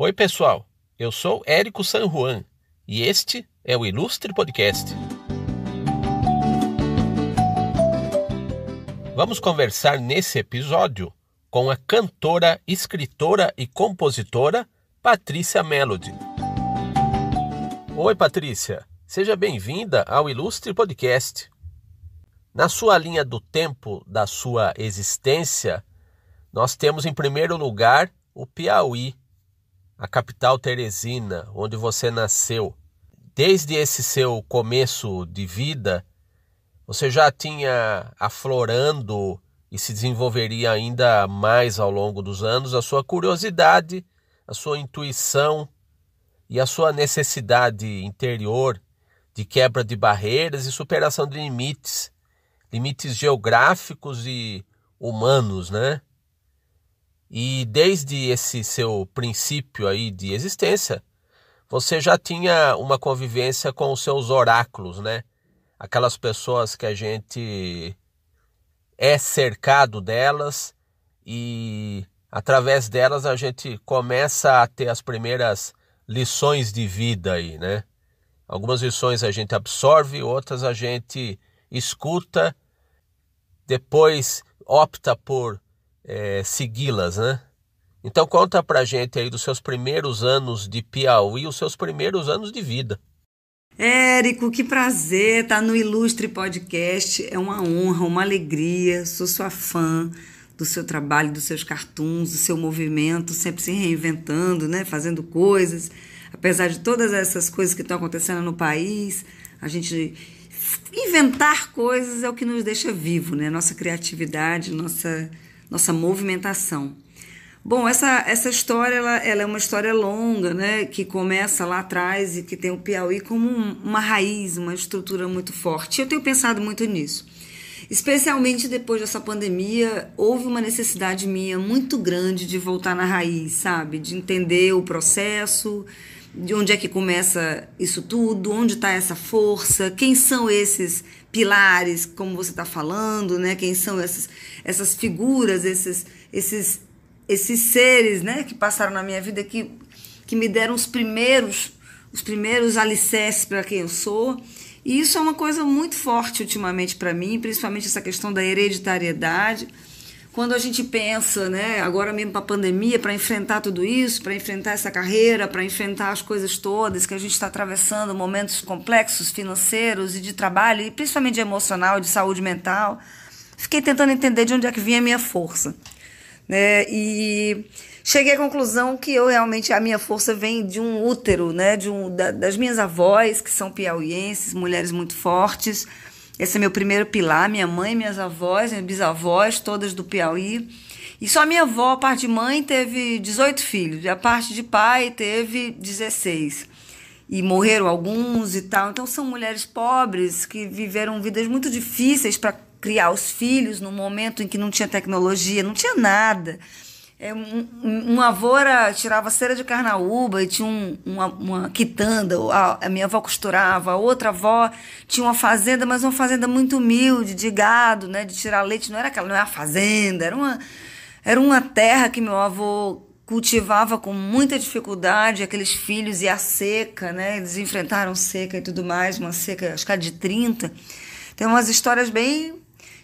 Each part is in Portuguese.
Oi, pessoal. Eu sou Érico San Juan e este é o Ilustre Podcast. Vamos conversar nesse episódio com a cantora, escritora e compositora Patrícia Melody. Oi, Patrícia. Seja bem-vinda ao Ilustre Podcast. Na sua linha do tempo da sua existência, nós temos em primeiro lugar o Piauí, a capital teresina, onde você nasceu. Desde esse seu começo de vida, você já tinha aflorando e se desenvolveria ainda mais ao longo dos anos a sua curiosidade, a sua intuição e a sua necessidade interior de quebra de barreiras e superação de limites, limites geográficos e humanos, né? E desde esse seu princípio aí de existência, você já tinha uma convivência com os seus oráculos, né? Aquelas pessoas que a gente é cercado delas e através delas a gente começa a ter as primeiras lições de vida aí, né? Algumas lições a gente absorve, outras a gente escuta, depois opta por é, segui-las, né? Então conta pra gente aí dos seus primeiros anos de Piauí, os seus primeiros anos de vida. Érico, que prazer estar no Ilustre Podcast. É uma honra, uma alegria. Sou sua fã do seu trabalho, dos seus cartoons, do seu movimento, sempre se reinventando, né? Fazendo coisas. Apesar de todas essas coisas que estão acontecendo no país, a gente inventar coisas é o que nos deixa vivo, né? Nossa criatividade, nossa nossa movimentação. Bom, essa, essa história ela, ela é uma história longa, né, que começa lá atrás e que tem o Piauí como um, uma raiz, uma estrutura muito forte. Eu tenho pensado muito nisso. Especialmente depois dessa pandemia, houve uma necessidade minha muito grande de voltar na raiz, sabe? De entender o processo, de onde é que começa isso tudo, onde está essa força, quem são esses pilares, como você está falando, né? Quem são essas, essas figuras, esses, esses, esses seres, né? Que passaram na minha vida que, que me deram os primeiros, os primeiros alicerces para quem eu sou. E isso é uma coisa muito forte ultimamente para mim, principalmente essa questão da hereditariedade quando a gente pensa, né, agora mesmo para a pandemia, para enfrentar tudo isso, para enfrentar essa carreira, para enfrentar as coisas todas que a gente está atravessando, momentos complexos financeiros e de trabalho, e principalmente emocional, de saúde mental, fiquei tentando entender de onde é que vinha a minha força. Né? E cheguei à conclusão que eu realmente, a minha força vem de um útero, né, de um, da, das minhas avós, que são piauienses, mulheres muito fortes, esse é meu primeiro pilar, minha mãe, minhas avós, minhas bisavós, todas do Piauí. E só minha avó, a parte de mãe, teve 18 filhos, e a parte de pai teve 16. E morreram alguns e tal. Então são mulheres pobres que viveram vidas muito difíceis para criar os filhos no momento em que não tinha tecnologia, não tinha nada. É, um, um avô era, tirava cera de carnaúba e tinha um, uma, uma quitanda, a, a, minha avó costurava, a outra avó tinha uma fazenda, mas uma fazenda muito humilde, de gado, né, de tirar leite, não era aquela, não era fazenda, era uma, era uma terra que meu avô cultivava com muita dificuldade, aqueles filhos e a seca, né, eles enfrentaram seca e tudo mais, uma seca, acho que era de 30, tem umas histórias bem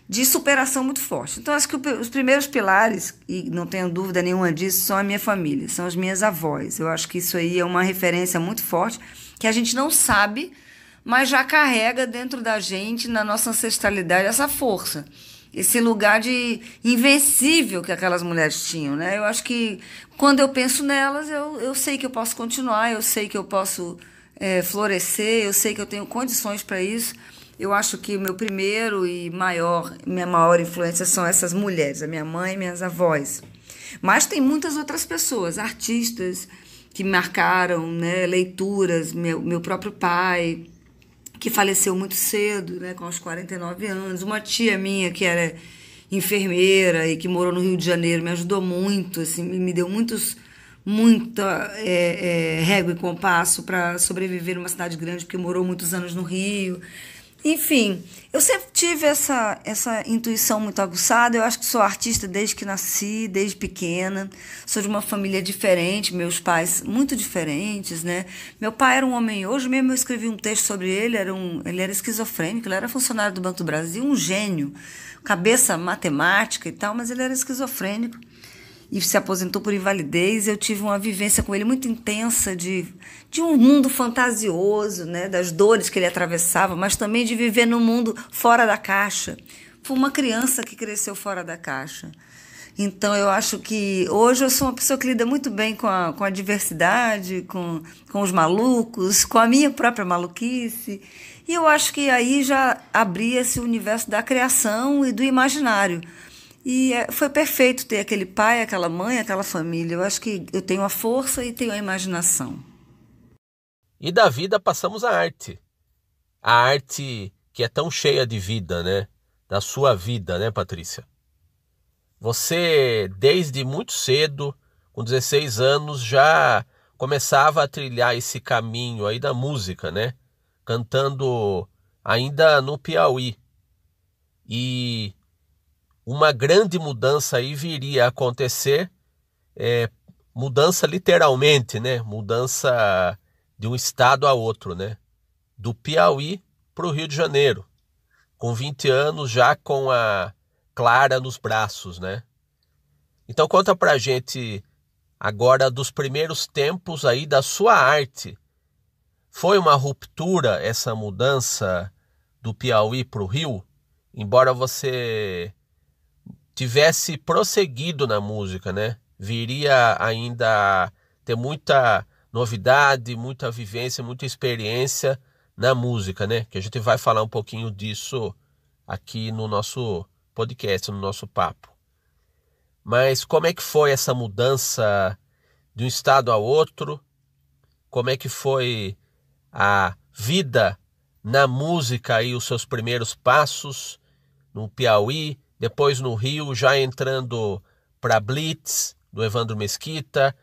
de superação muito forte. Então, acho que os primeiros pilares, e não tenho dúvida nenhuma disso, são a minha família, são as minhas avós. Eu acho que isso aí é uma referência muito forte, que a gente não sabe, mas já carrega dentro da gente, na nossa ancestralidade, essa força. Esse lugar de invencível que aquelas mulheres tinham, né? Eu acho que quando eu penso nelas, eu, eu sei que eu posso continuar, eu sei que eu posso é, florescer, eu sei que eu tenho condições para isso. Eu acho que o meu primeiro e maior, minha maior influência são essas mulheres, a minha mãe e minhas avós. Mas tem muitas outras pessoas, artistas que marcaram, né, leituras, meu, meu próprio pai, que faleceu muito cedo, né, com os 49 anos, uma tia minha que era enfermeira e que morou no Rio de Janeiro, me ajudou muito, assim, me deu muitos muita é, é, régua e compasso para sobreviver numa cidade grande, porque morou muitos anos no Rio. Enfim, eu sempre tive essa, essa intuição muito aguçada. Eu acho que sou artista desde que nasci, desde pequena. Sou de uma família diferente, meus pais muito diferentes, né? Meu pai era um homem, hoje mesmo eu escrevi um texto sobre ele, era um, ele era esquizofrênico, ele era funcionário do Banco do Brasil, um gênio, cabeça matemática e tal, mas ele era esquizofrênico e se aposentou por invalidez. Eu tive uma vivência com ele muito intensa de, de um mundo fantasioso, né, das dores que ele atravessava, mas também de viver num mundo fora da caixa. Foi uma criança que cresceu fora da caixa. Então, eu acho que hoje eu sou uma pessoa que lida muito bem com a, com a diversidade, com, com os malucos, com a minha própria maluquice. E eu acho que aí já abria esse universo da criação e do imaginário. E é, foi perfeito ter aquele pai, aquela mãe, aquela família. Eu acho que eu tenho a força e tenho a imaginação. E da vida passamos à arte. A arte que é tão cheia de vida, né? Da sua vida, né, Patrícia? Você, desde muito cedo, com 16 anos, já começava a trilhar esse caminho aí da música, né? Cantando ainda no Piauí. E uma grande mudança aí viria a acontecer, é, mudança literalmente, né? Mudança de um estado a outro, né? Do Piauí para o Rio de Janeiro, com 20 anos já com a Clara nos braços, né? Então conta pra gente agora dos primeiros tempos aí da sua arte. Foi uma ruptura essa mudança do Piauí para o Rio? Embora você tivesse prosseguido na música, né? Viria ainda ter muita novidade, muita vivência, muita experiência na música, né? Que a gente vai falar um pouquinho disso aqui no nosso podcast, no nosso papo. Mas como é que foi essa mudança de um estado a outro? Como é que foi a vida na música e os seus primeiros passos no Piauí, depois no Rio, já entrando para Blitz, do Evandro Mesquita,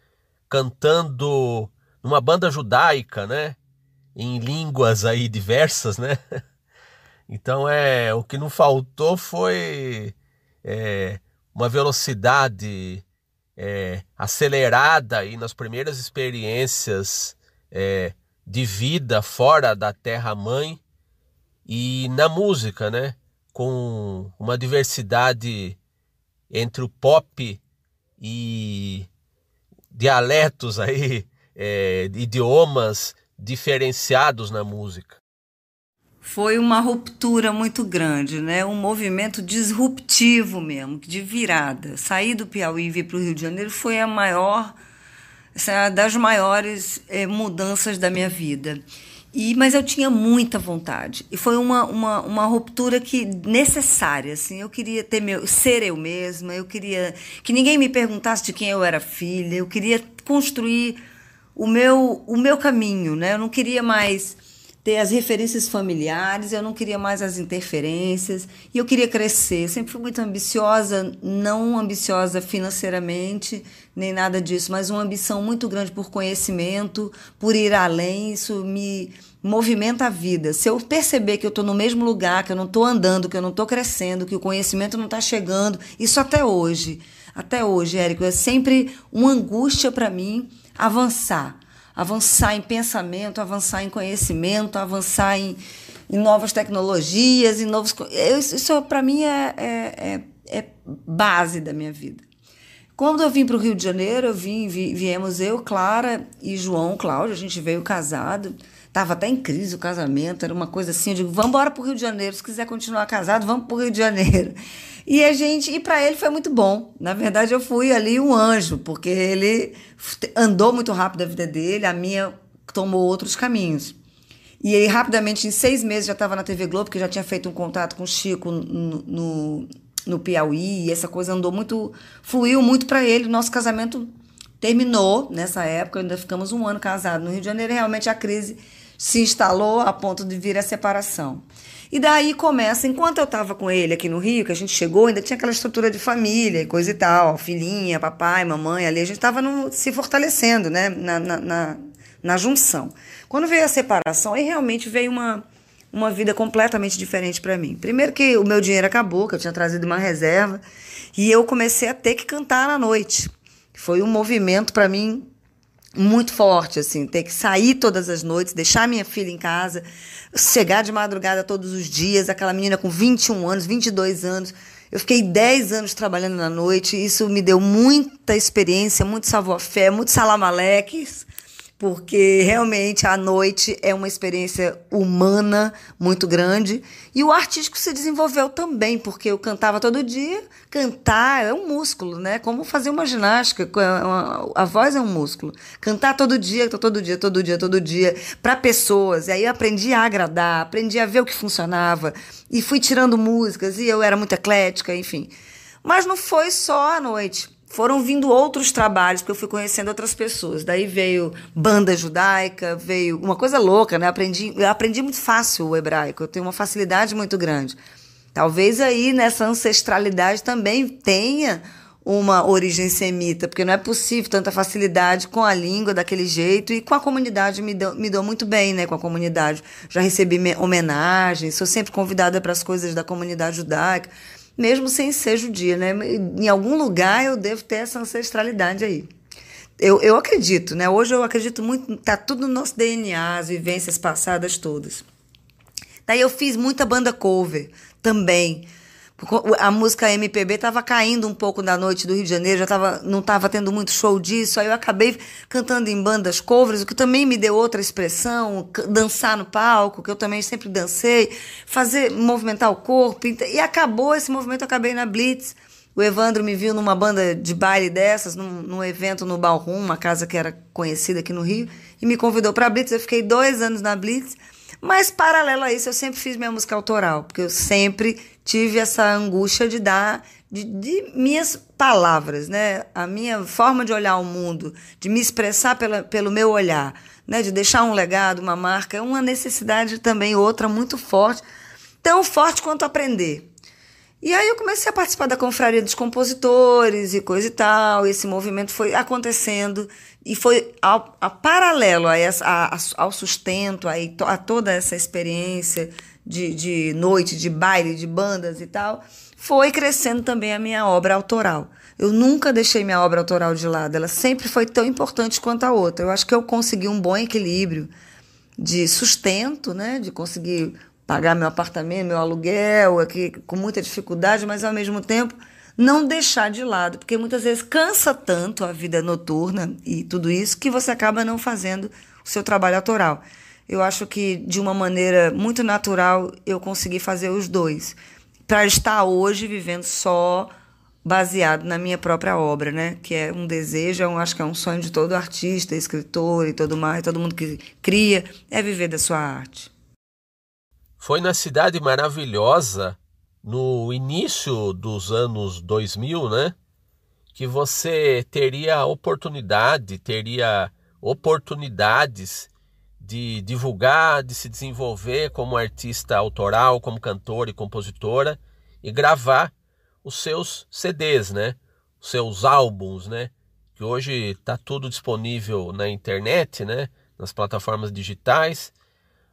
cantando numa banda judaica, né? Em línguas aí diversas, né? Então é o que não faltou foi é, uma velocidade é, acelerada aí nas primeiras experiências é, de vida fora da terra mãe e na música, né? Com uma diversidade entre o pop e dialetos aí, é, idiomas diferenciados na música. Foi uma ruptura muito grande, né? um movimento disruptivo mesmo, de virada. Sair do Piauí e vir para o Rio de Janeiro foi a maior, é das maiores é, mudanças da minha vida. E, mas eu tinha muita vontade. E foi uma, uma, uma ruptura que necessária. Assim, eu queria ter meu, ser eu mesma, eu queria que ninguém me perguntasse de quem eu era filha, eu queria construir o meu, o meu caminho. Né? Eu não queria mais ter as referências familiares, eu não queria mais as interferências, e eu queria crescer. Sempre fui muito ambiciosa, não ambiciosa financeiramente, nem nada disso, mas uma ambição muito grande por conhecimento, por ir além. Isso me movimenta a vida. Se eu perceber que eu estou no mesmo lugar, que eu não estou andando, que eu não estou crescendo, que o conhecimento não está chegando, isso até hoje. Até hoje, Érico, é sempre uma angústia para mim avançar avançar em pensamento, avançar em conhecimento, avançar em, em novas tecnologias, em novos. Isso para mim é, é, é, é, base da minha vida. Quando eu vim para o Rio de Janeiro, eu vim, vi, viemos eu, Clara e João Cláudio, a gente veio casado. Estava até em crise o casamento, era uma coisa assim, eu digo, vamos embora para o Rio de Janeiro, se quiser continuar casado, vamos para o Rio de Janeiro. E a gente, e para ele foi muito bom. Na verdade, eu fui ali um anjo, porque ele andou muito rápido a vida dele, a minha tomou outros caminhos. E aí, rapidamente, em seis meses, já estava na TV Globo, porque já tinha feito um contato com o Chico no, no, no Piauí, e essa coisa andou muito, fluiu muito para ele. Nosso casamento terminou nessa época, ainda ficamos um ano casados no Rio de Janeiro, e realmente a crise se instalou a ponto de vir a separação. E daí começa, enquanto eu estava com ele aqui no Rio, que a gente chegou, ainda tinha aquela estrutura de família e coisa e tal, filhinha, papai, mamãe, ali, a gente estava se fortalecendo, né, na, na, na, na junção. Quando veio a separação, aí realmente veio uma uma vida completamente diferente para mim. Primeiro que o meu dinheiro acabou, que eu tinha trazido uma reserva, e eu comecei a ter que cantar na noite. Foi um movimento para mim muito forte, assim, ter que sair todas as noites, deixar minha filha em casa, chegar de madrugada todos os dias, aquela menina com 21 anos, 22 anos. Eu fiquei 10 anos trabalhando na noite, isso me deu muita experiência, muito savoir-faire, muito salamaleques, porque realmente a noite é uma experiência humana muito grande. E o artístico se desenvolveu também, porque eu cantava todo dia. Cantar é um músculo, né? Como fazer uma ginástica, a voz é um músculo. Cantar todo dia, todo dia, todo dia, todo dia, para pessoas. E aí eu aprendi a agradar, aprendi a ver o que funcionava. E fui tirando músicas, e eu era muito eclética, enfim. Mas não foi só a noite foram vindo outros trabalhos, porque eu fui conhecendo outras pessoas. Daí veio banda judaica, veio uma coisa louca, né? Aprendi, eu aprendi muito fácil o hebraico, eu tenho uma facilidade muito grande. Talvez aí nessa ancestralidade também tenha uma origem semita, porque não é possível tanta facilidade com a língua daquele jeito e com a comunidade me me dou muito bem, né, com a comunidade. Já recebi homenagens, sou sempre convidada para as coisas da comunidade judaica mesmo sem ser judia, né? Em algum lugar eu devo ter essa ancestralidade aí. Eu, eu acredito, né? Hoje eu acredito muito, tá tudo no nosso DNA, as vivências passadas todas. Daí eu fiz muita banda cover também. A música MPB estava caindo um pouco na noite do Rio de Janeiro, já tava, não estava tendo muito show disso. Aí eu acabei cantando em bandas covers, o que também me deu outra expressão, dançar no palco, que eu também sempre dancei, fazer movimentar o corpo. E acabou esse movimento, eu acabei na Blitz. O Evandro me viu numa banda de baile dessas, num, num evento no Ballroom, uma casa que era conhecida aqui no Rio, e me convidou para a Blitz. Eu fiquei dois anos na Blitz. Mas, paralelo a isso, eu sempre fiz minha música autoral, porque eu sempre tive essa angústia de dar de, de, minhas palavras, né? A minha forma de olhar o mundo, de me expressar pela, pelo meu olhar, né? De deixar um legado, uma marca, é uma necessidade também outra muito forte, tão forte quanto aprender. E aí eu comecei a participar da confraria dos compositores e coisa e tal. Esse movimento foi acontecendo e foi ao, a paralelo a essa, a, ao sustento, a, a toda essa experiência de, de noite, de baile, de bandas e tal, foi crescendo também a minha obra autoral. Eu nunca deixei minha obra autoral de lado, ela sempre foi tão importante quanto a outra. Eu acho que eu consegui um bom equilíbrio de sustento, né, de conseguir pagar meu apartamento, meu aluguel, aqui com muita dificuldade, mas ao mesmo tempo não deixar de lado, porque muitas vezes cansa tanto a vida noturna e tudo isso que você acaba não fazendo o seu trabalho autoral. Eu acho que de uma maneira muito natural eu consegui fazer os dois, para estar hoje vivendo só baseado na minha própria obra, né? Que é um desejo, eu acho que é um sonho de todo artista, escritor e todo mais, todo mundo que cria, é viver da sua arte. Foi na cidade maravilhosa no início dos anos 2000, né? Que você teria oportunidade, teria oportunidades de divulgar, de se desenvolver como artista autoral, como cantora e compositora e gravar os seus CDs, né? Os seus álbuns, né? Que hoje está tudo disponível na internet, né? Nas plataformas digitais,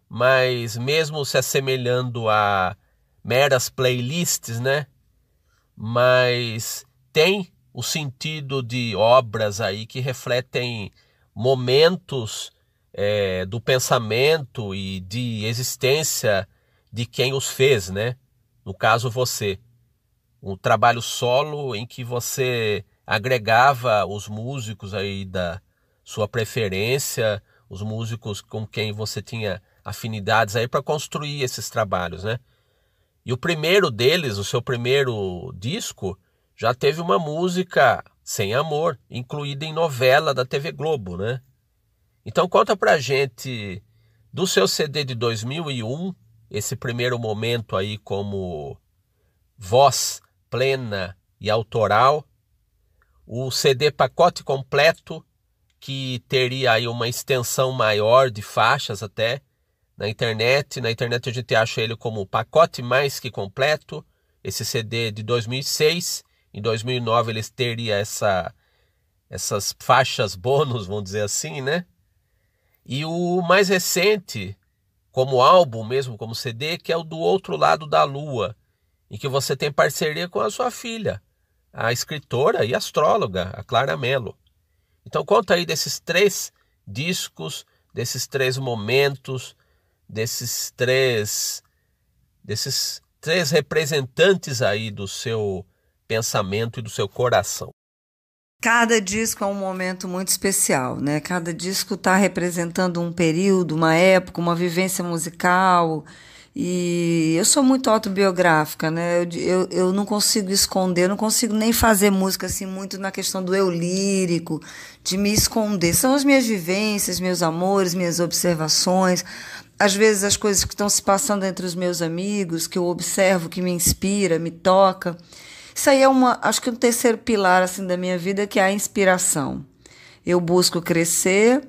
mas mesmo se assemelhando a meras playlists, né? Mas tem o sentido de obras aí que refletem momentos é, do pensamento e de existência de quem os fez, né? No caso, você. Um trabalho solo em que você agregava os músicos aí da sua preferência, os músicos com quem você tinha afinidades aí para construir esses trabalhos, né? E o primeiro deles, o seu primeiro disco, já teve uma música sem amor, incluída em novela da TV Globo, né? Então conta pra gente do seu CD de 2001, esse primeiro momento aí como voz plena e autoral, o CD pacote completo que teria aí uma extensão maior de faixas até, na internet. Na internet a gente acha ele como pacote mais que completo. Esse CD de 2006. Em 2009 ele teria essa, essas faixas bônus, vamos dizer assim, né? E o mais recente, como álbum mesmo, como CD, que é o do outro lado da lua, em que você tem parceria com a sua filha, a escritora e astróloga, a Clara Mello. Então conta aí desses três discos, desses três momentos, desses três desses três representantes aí do seu pensamento e do seu coração. Cada disco é um momento muito especial, né? Cada disco está representando um período, uma época, uma vivência musical. E eu sou muito autobiográfica, né? Eu, eu, eu não consigo esconder, eu não consigo nem fazer música assim muito na questão do eu lírico, de me esconder. São as minhas vivências, meus amores, minhas observações, às vezes as coisas que estão se passando entre os meus amigos, que eu observo, que me inspira, me toca. Isso aí é uma, acho que um terceiro pilar assim da minha vida, que é a inspiração. Eu busco crescer,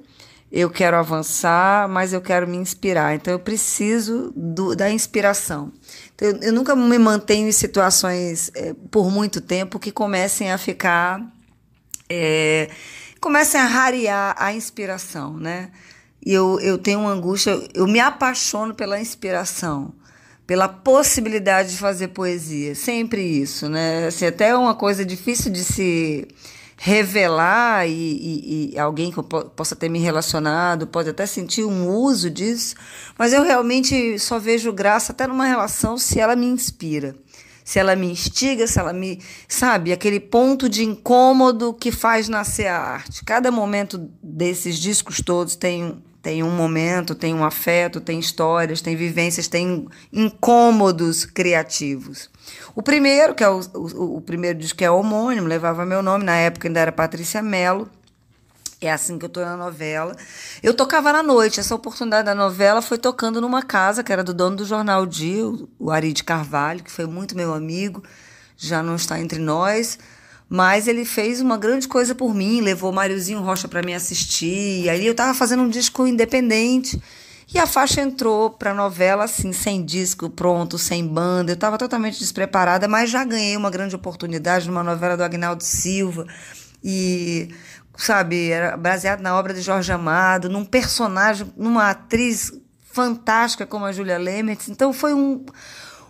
eu quero avançar, mas eu quero me inspirar. Então eu preciso do, da inspiração. Então, eu, eu, nunca me mantenho em situações é, por muito tempo que comecem a ficar, é, comecem a rarear a inspiração, né? E eu, eu tenho uma angústia, eu me apaixono pela inspiração pela possibilidade de fazer poesia. Sempre isso, né? Assim, até é uma coisa difícil de se revelar e, e, e, alguém que eu possa ter me relacionado pode até sentir um uso disso, mas eu realmente só vejo graça até numa relação se ela me inspira, se ela me instiga, se ela me. Sabe, aquele ponto de incômodo que faz nascer a arte. Cada momento desses discos todos tem tem um momento, tem um afeto, tem histórias, tem vivências, tem incômodos criativos. O primeiro, que é o, o, o primeiro disco que é homônimo, levava meu nome, na época ainda era Patrícia Mello. É assim que eu tô na novela. Eu tocava na noite. Essa oportunidade da novela foi tocando numa casa que era do dono do jornal Dia, o Ari de Carvalho, que foi muito meu amigo, já não está entre nós mas ele fez uma grande coisa por mim, levou Máriozinho Rocha para me assistir. E aí eu estava fazendo um disco independente. E a faixa entrou para a novela assim, sem disco pronto, sem banda. Eu estava totalmente despreparada, mas já ganhei uma grande oportunidade numa novela do Agnaldo Silva. E, sabe, era baseado na obra de Jorge Amado, num personagem, numa atriz fantástica como a Julia Lemertz. Então foi um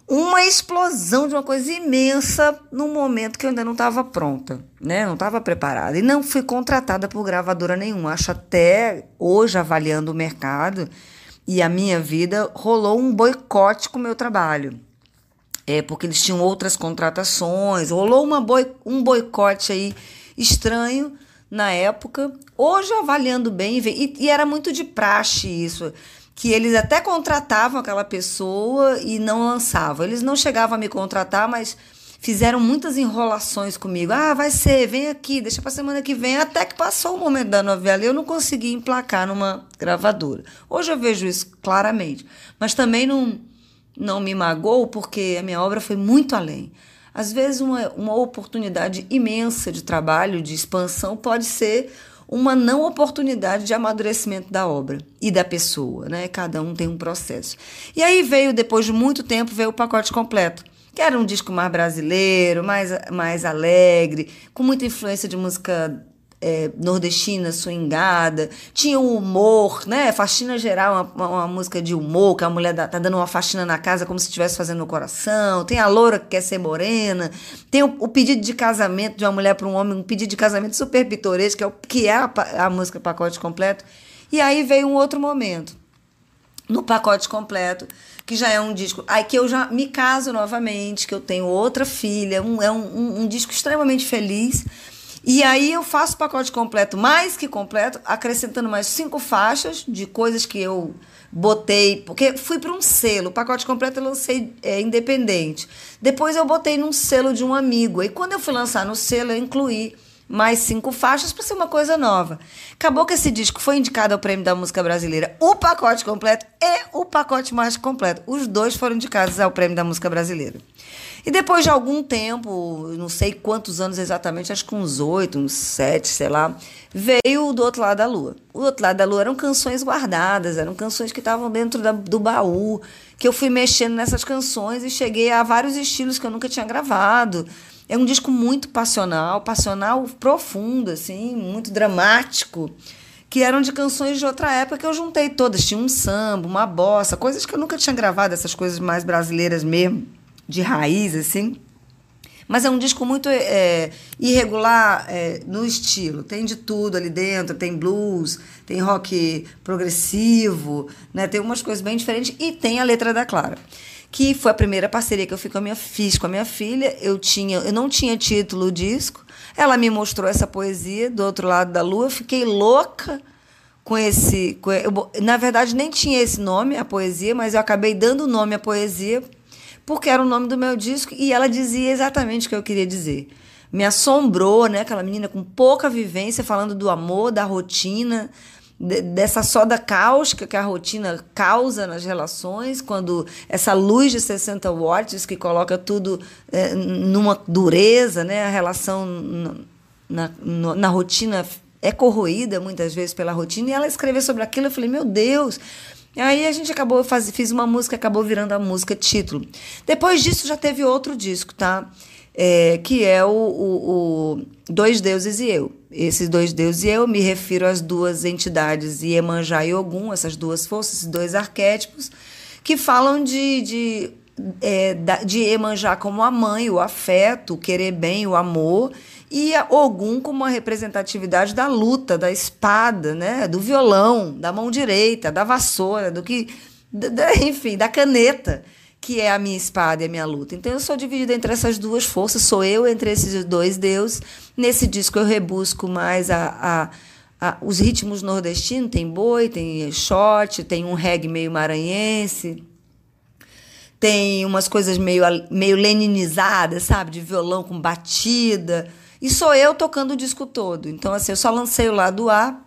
uma explosão de uma coisa imensa no momento que eu ainda não estava pronta, né? Não estava preparada. E não fui contratada por gravadora nenhuma. Acho até hoje, avaliando o mercado e a minha vida, rolou um boicote com o meu trabalho. É, porque eles tinham outras contratações, rolou uma boi, um boicote aí estranho na época. Hoje, avaliando bem, e, e era muito de praxe isso que eles até contratavam aquela pessoa e não lançavam. Eles não chegavam a me contratar, mas fizeram muitas enrolações comigo. Ah, vai ser, vem aqui, deixa para semana que vem. Até que passou o momento da novela e eu não consegui emplacar numa gravadora. Hoje eu vejo isso claramente, mas também não, não me magoou porque a minha obra foi muito além. Às vezes, uma, uma oportunidade imensa de trabalho, de expansão, pode ser uma não oportunidade de amadurecimento da obra e da pessoa, né? Cada um tem um processo. E aí veio, depois de muito tempo, veio o pacote completo, que era um disco mais brasileiro, mais, mais alegre, com muita influência de música é, nordestina, swingada, tinha um humor, né? Faxina geral, uma, uma, música de humor, que a mulher dá, tá dando uma faxina na casa como se estivesse fazendo no coração. Tem a loura que quer ser morena. Tem o, o pedido de casamento de uma mulher para um homem, um pedido de casamento super pitoresco, que é, o, que é a, a música pacote completo. E aí veio um outro momento. No pacote completo, que já é um disco. Aí que eu já me caso novamente, que eu tenho outra filha, um, é um, um, um disco extremamente feliz e aí eu faço o pacote completo, mais que completo, acrescentando mais cinco faixas de coisas que eu botei, porque fui para um selo, o pacote completo eu lancei é, independente. Depois eu botei num selo de um amigo. E quando eu fui lançar no selo, eu incluí mais cinco faixas para ser uma coisa nova. Acabou que esse disco foi indicado ao Prêmio da Música Brasileira, o pacote completo e o pacote mais completo. Os dois foram indicados ao Prêmio da Música Brasileira. E depois de algum tempo, não sei quantos anos exatamente, acho que uns oito, uns sete, sei lá, veio Do Outro Lado da Lua. O Outro Lado da Lua eram canções guardadas, eram canções que estavam dentro da, do baú, que eu fui mexendo nessas canções e cheguei a vários estilos que eu nunca tinha gravado. É um disco muito passional, passional profundo, assim, muito dramático que eram de canções de outra época que eu juntei todas. Tinha um samba, uma bossa, coisas que eu nunca tinha gravado, essas coisas mais brasileiras mesmo, de raiz, assim. Mas é um disco muito é, irregular é, no estilo. Tem de tudo ali dentro, tem blues, tem rock progressivo, né? tem umas coisas bem diferentes e tem a letra da Clara que foi a primeira parceria que eu fiz com a minha, fiz com a minha filha. Eu, tinha, eu não tinha título disco. Ela me mostrou essa poesia do outro lado da lua. Eu fiquei louca com esse. Com, eu, na verdade, nem tinha esse nome, a poesia, mas eu acabei dando o nome à poesia, porque era o nome do meu disco e ela dizia exatamente o que eu queria dizer. Me assombrou, né? Aquela menina com pouca vivência, falando do amor, da rotina, dessa soda cáustica que a rotina causa nas relações, quando essa luz de 60 watts que coloca tudo é, numa dureza, né? a relação na, na, na, rotina é corroída muitas vezes pela rotina, e ela escreveu sobre aquilo, eu falei, meu Deus. Aí a gente acabou, faz, fiz uma música, acabou virando a música título. Depois disso já teve outro disco, tá? é, que é o, o, o, Dois Deuses e Eu. Esses dois deuses e eu me refiro às duas entidades, Iemanjá e Ogum, essas duas forças, esses dois arquétipos, que falam de, de, é, de Iemanjá como a mãe, o afeto, o querer bem, o amor, e Ogum como a representatividade da luta, da espada, né? do violão, da mão direita, da vassoura, do que. Da, enfim, da caneta que é a minha espada e a minha luta. Então eu sou dividida entre essas duas forças, sou eu entre esses dois deuses. Nesse disco eu rebusco mais a, a, a os ritmos nordestinos, tem boi, tem shot, tem um reggae meio maranhense, tem umas coisas meio, meio leninizadas, sabe? De violão com batida. E sou eu tocando o disco todo. Então, assim, eu só lancei o lado A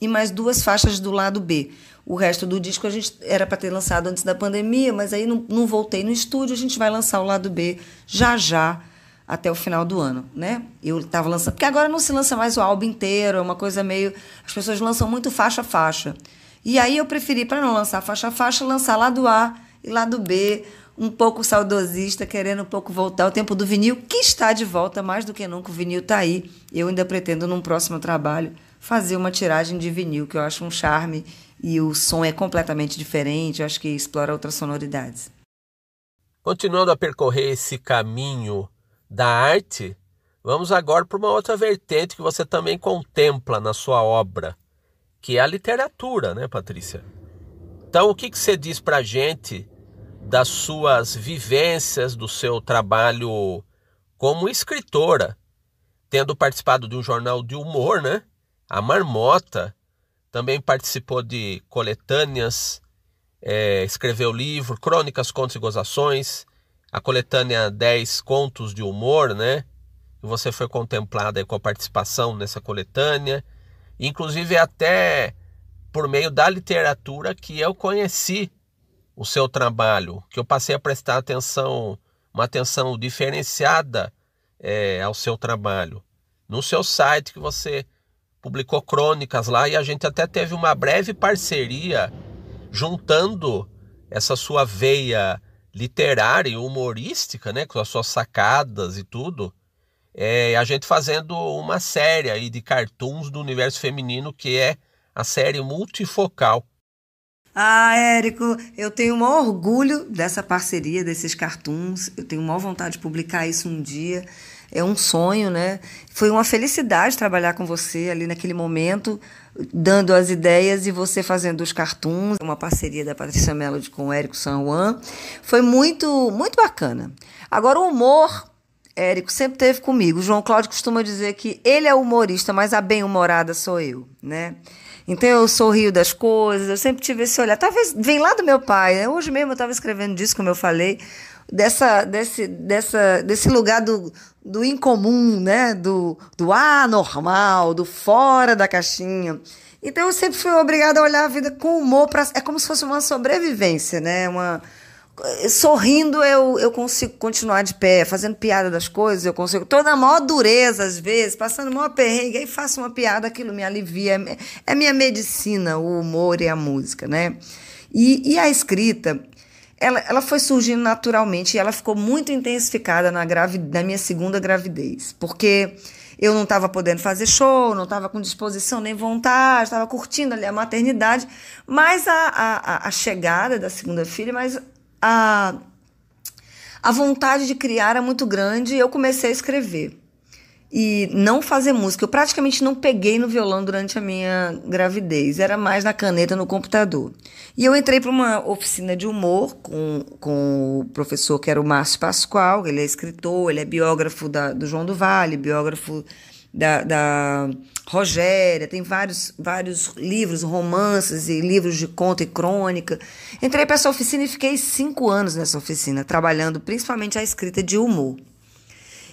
e mais duas faixas do lado B. O resto do disco a gente era para ter lançado antes da pandemia, mas aí não, não voltei no estúdio. A gente vai lançar o lado B já já até o final do ano, né? Eu estava lançando, porque agora não se lança mais o álbum inteiro, é uma coisa meio, as pessoas lançam muito faixa a faixa. E aí eu preferi para não lançar faixa a faixa, lançar lado A e lado B, um pouco saudosista, querendo um pouco voltar ao tempo do vinil, que está de volta mais do que nunca, o vinil está aí. Eu ainda pretendo num próximo trabalho fazer uma tiragem de vinil, que eu acho um charme e o som é completamente diferente, eu acho que explora outras sonoridades. Continuando a percorrer esse caminho da arte, vamos agora para uma outra vertente que você também contempla na sua obra, que é a literatura, né, Patrícia? Então, o que, que você diz para a gente das suas vivências, do seu trabalho como escritora, tendo participado de um jornal de humor, né? A Marmota, também participou de coletâneas, é, escreveu livro, Crônicas, Contos e Gozações, a coletânea 10 Contos de Humor, né? E você foi contemplada com a participação nessa coletânea. Inclusive até por meio da literatura que eu conheci o seu trabalho, que eu passei a prestar atenção, uma atenção diferenciada é, ao seu trabalho. No seu site que você publicou crônicas lá e a gente até teve uma breve parceria juntando essa sua veia literária e humorística, né, com as suas sacadas e tudo, é, a gente fazendo uma série aí de cartoons do universo feminino que é a série multifocal. Ah, Érico, eu tenho um orgulho dessa parceria, desses cartoons. Eu tenho maior vontade de publicar isso um dia é um sonho, né? Foi uma felicidade trabalhar com você ali naquele momento, dando as ideias e você fazendo os cartoons, uma parceria da Patrícia Melody com o Érico San Juan. Foi muito, muito bacana. Agora, o humor, Érico sempre teve comigo. O João Cláudio costuma dizer que ele é humorista, mas a bem-humorada sou eu, né? Então eu sorrio das coisas, eu sempre tive esse olhar. Talvez vem lá do meu pai. Né? Hoje mesmo eu estava escrevendo disso, como eu falei, dessa, desse, dessa, desse lugar do, do incomum, né? Do, do anormal, do fora da caixinha. Então eu sempre fui obrigada a olhar a vida com humor, pra, é como se fosse uma sobrevivência, né? Uma, sorrindo eu, eu consigo continuar de pé, fazendo piada das coisas, eu consigo. Toda a maior dureza, às vezes, passando maior perrengue, aí faço uma piada, aquilo me alivia. É, é minha medicina, o humor e a música, né? E, e a escrita, ela, ela foi surgindo naturalmente e ela ficou muito intensificada na, na minha segunda gravidez, porque Eu não estava podendo fazer show, não estava com disposição nem vontade, estava curtindo ali a maternidade, mas a, a, a chegada da segunda filha, mas a, a vontade de criar era muito grande e eu comecei a escrever e não fazer música. Eu praticamente não peguei no violão durante a minha gravidez, era mais na caneta no computador. E eu entrei para uma oficina de humor com, com o professor que era o Márcio Pascoal, ele é escritor, ele é biógrafo da, do João do Vale, biógrafo da, da Rogéria, tem vários, vários livros, romances e livros de conto e crônica. Entrei para essa oficina e fiquei cinco anos nessa oficina, trabalhando principalmente a escrita de humor.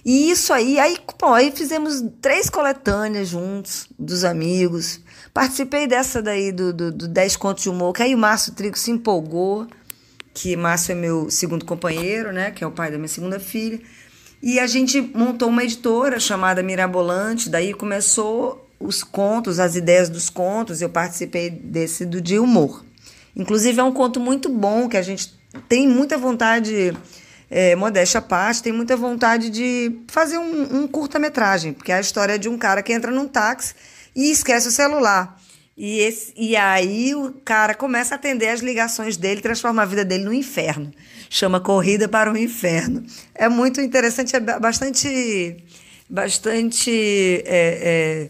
E isso aí, aí, pô, aí fizemos três coletâneas juntos, dos amigos. Participei dessa daí do, do, do 10 Contos de Humor, que aí o Márcio Trigo se empolgou, que Márcio é meu segundo companheiro, né, que é o pai da minha segunda filha. E a gente montou uma editora chamada Mirabolante, daí começou os contos, as ideias dos contos, eu participei desse do de humor. Inclusive é um conto muito bom, que a gente tem muita vontade é, modéstia à parte, tem muita vontade de fazer um, um curta-metragem, porque é a história de um cara que entra num táxi e esquece o celular. E, esse, e aí o cara começa a atender as ligações dele, transforma a vida dele no inferno. Chama Corrida para o Inferno. É muito interessante, é bastante, bastante é, é,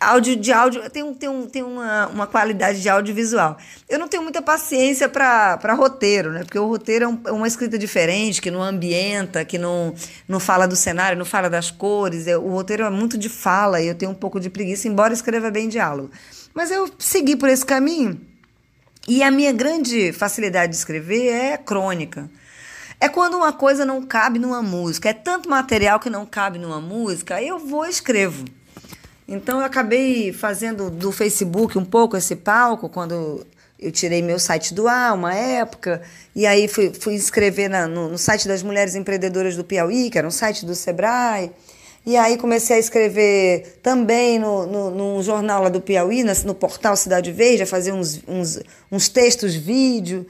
áudio de áudio tem, um, tem, um, tem uma, uma qualidade de audiovisual. Eu não tenho muita paciência para roteiro, né? Porque o roteiro é, um, é, uma escrita diferente, que não ambienta, que não, não fala do cenário, não fala das cores. É, o roteiro é muito de fala e eu tenho um pouco de preguiça, embora escreva bem diálogo. Mas eu segui por esse caminho. E a minha grande facilidade de escrever é crônica. É quando uma coisa não cabe numa música. É tanto material que não cabe numa música, aí eu vou e escrevo. Então eu acabei fazendo do Facebook um pouco esse palco quando eu tirei meu site do ar uma época, e aí fui, fui inscrever na, no, no, site das Mulheres Empreendedoras do Piauí, que era um site do Sebrae. E aí comecei a escrever também no, no, jornal lá do Piauí, no, no portal Cidade Verde, a fazer uns, uns, uns textos vídeo.